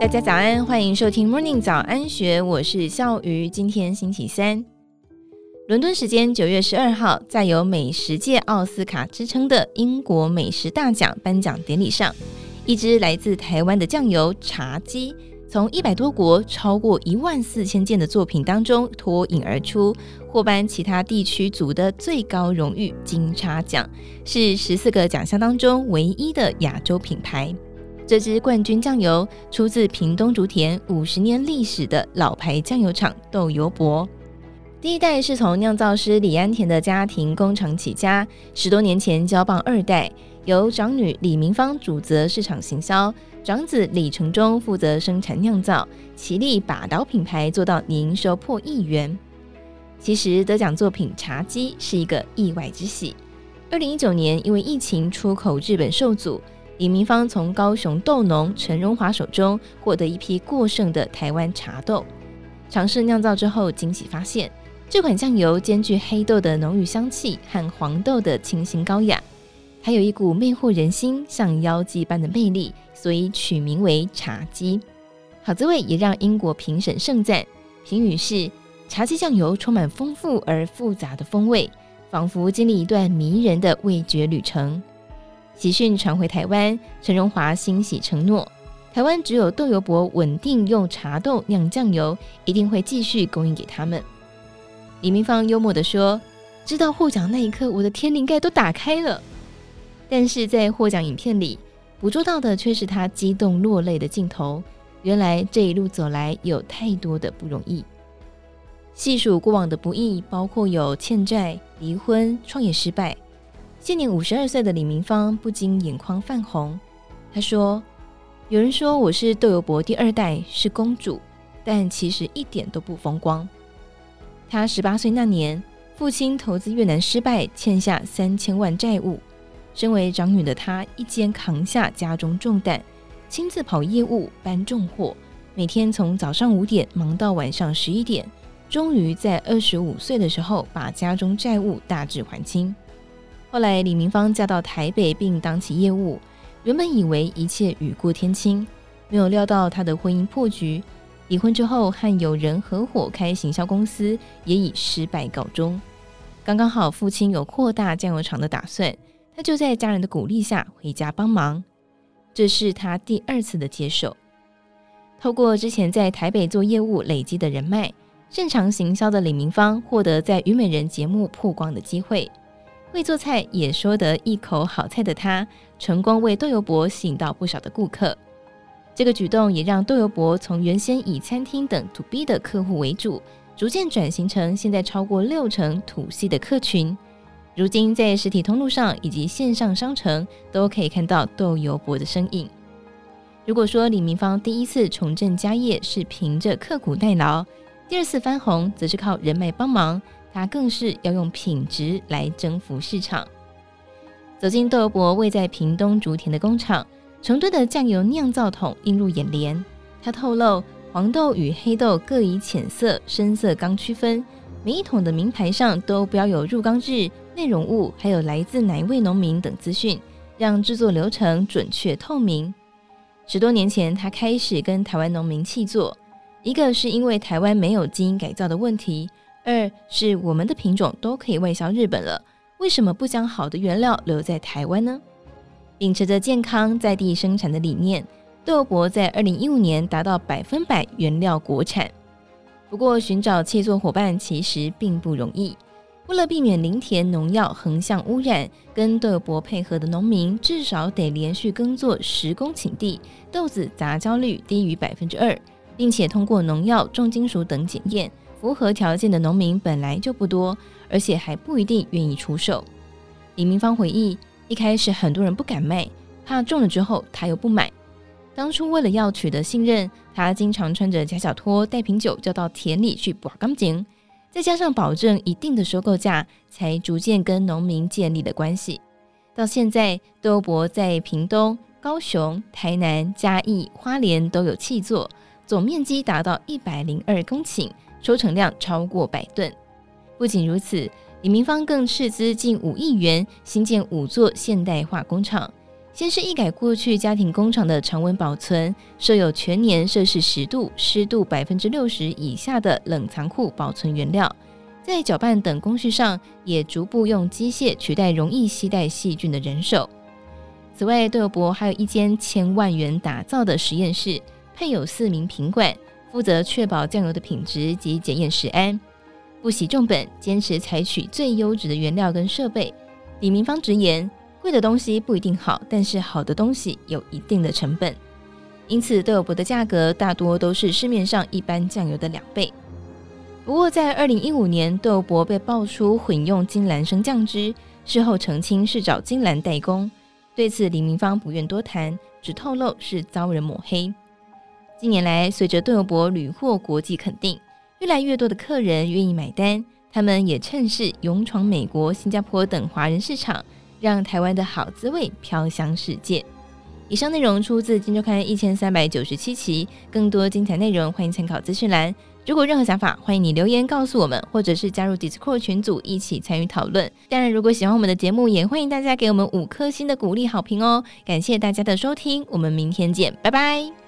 大家早安，欢迎收听 Morning 早安学，我是笑鱼。今天星期三，伦敦时间九月十二号，在有美食界奥斯卡之称的英国美食大奖颁奖典礼上，一支来自台湾的酱油茶几，从一百多国、超过一万四千件的作品当中脱颖而出，获颁其他地区组的最高荣誉金叉奖，是十四个奖项当中唯一的亚洲品牌。这支冠军酱油出自屏东竹田五十年历史的老牌酱油厂豆油伯。第一代是从酿造师李安田的家庭工厂起家，十多年前交棒二代，由长女李明芳主责市场行销，长子李成忠负责生产酿造，齐力把岛品牌做到年收破亿元。其实得奖作品茶姬是一个意外之喜。二零一九年因为疫情出口日本受阻。李明芳从高雄豆农陈荣华手中获得一批过剩的台湾茶豆，尝试酿造之后，惊喜发现这款酱油兼具黑豆的浓郁香气和黄豆的清新高雅，还有一股魅惑人心、像妖姬般的魅力，所以取名为茶姬。好滋味也让英国评审盛赞，评语是：茶姬酱油充满丰富而复杂的风味，仿佛经历一段迷人的味觉旅程。喜讯传回台湾，陈荣华欣喜承诺，台湾只有豆油伯稳定用茶豆酿酱油，一定会继续供应给他们。李明芳幽默地说：“知道获奖那一刻，我的天灵盖都打开了。”但是在获奖影片里，捕捉到的却是他激动落泪的镜头。原来这一路走来，有太多的不容易。细数过往的不易，包括有欠债、离婚、创业失败。现年五十二岁的李明芳不禁眼眶泛红。她说：“有人说我是豆油伯第二代，是公主，但其实一点都不风光。她十八岁那年，父亲投资越南失败，欠下三千万债务。身为长女的她，一肩扛下家中重担，亲自跑业务、搬重货，每天从早上五点忙到晚上十一点，终于在二十五岁的时候，把家中债务大致还清。”后来，李明芳嫁到台北，并当起业务。原本以为一切雨过天晴，没有料到她的婚姻破局。离婚之后，和友人合伙开行销公司，也以失败告终。刚刚好，父亲有扩大酱油厂的打算，她就在家人的鼓励下回家帮忙。这是她第二次的接手。透过之前在台北做业务累积的人脉，擅长行销的李明芳获得在虞美人节目曝光的机会。会做菜也说得一口好菜的他，成功为豆油伯吸引到不少的顾客。这个举动也让豆油伯从原先以餐厅等 To B 的客户为主，逐渐转型成现在超过六成土系的客群。如今在实体通路上以及线上商城都可以看到豆油伯的身影。如果说李明芳第一次重振家业是凭着刻苦耐劳，第二次翻红则是靠人脉帮忙。他更是要用品质来征服市场。走进豆博位在屏东竹田的工厂，成吨的酱油酿造桶映入眼帘。他透露，黄豆与黑豆各以浅色、深色缸区分，每一桶的名牌上都标有入缸日、内容物，还有来自哪一位农民等资讯，让制作流程准确透明。十多年前，他开始跟台湾农民契作，一个是因为台湾没有基因改造的问题。二是我们的品种都可以外销日本了，为什么不将好的原料留在台湾呢？秉持着健康在地生产的理念，豆油伯在二零一五年达到百分百原料国产。不过，寻找切作伙伴其实并不容易。为了避免林田农药横向污染，跟豆油伯配合的农民至少得连续耕作十公顷地，豆子杂交率低于百分之二，并且通过农药、重金属等检验。符合条件的农民本来就不多，而且还不一定愿意出售。李明芳回忆，一开始很多人不敢卖，怕中了之后他又不买。当初为了要取得信任，他经常穿着假脚拖带瓶酒，就到田里去拔钢筋，再加上保证一定的收购价，才逐渐跟农民建立了关系。到现在，豆博在屏东、高雄、台南、嘉义、花莲都有契作，总面积达到一百零二公顷。收成量超过百吨。不仅如此，李明芳更斥资近五亿元新建五座现代化工厂，先是一改过去家庭工厂的常温保存，设有全年摄氏十度、湿度百分之六十以下的冷藏库保存原料，在搅拌等工序上也逐步用机械取代容易携带细菌的人手。此外，豆油伯还有一间千万元打造的实验室，配有四名品管，负责确保酱油的品质及检验食安，不惜重本，坚持采取最优质的原料跟设备。李明芳直言。贵的东西不一定好，但是好的东西有一定的成本，因此豆油博的价格大多都是市面上一般酱油的两倍。不过，在二零一五年，豆油博被爆出混用金兰生酱汁，事后澄清是找金兰代工。对此，李明芳不愿多谈，只透露是遭人抹黑。近年来，随着豆油伯屡获国际肯定，越来越多的客人愿意买单，他们也趁势勇闯美国、新加坡等华人市场。让台湾的好滋味飘香世界。以上内容出自《金周刊》一千三百九十七期，更多精彩内容欢迎参考资讯栏。如果任何想法，欢迎你留言告诉我们，或者是加入 Discord 群组一起参与讨论。当然，如果喜欢我们的节目，也欢迎大家给我们五颗星的鼓励好评哦。感谢大家的收听，我们明天见，拜拜。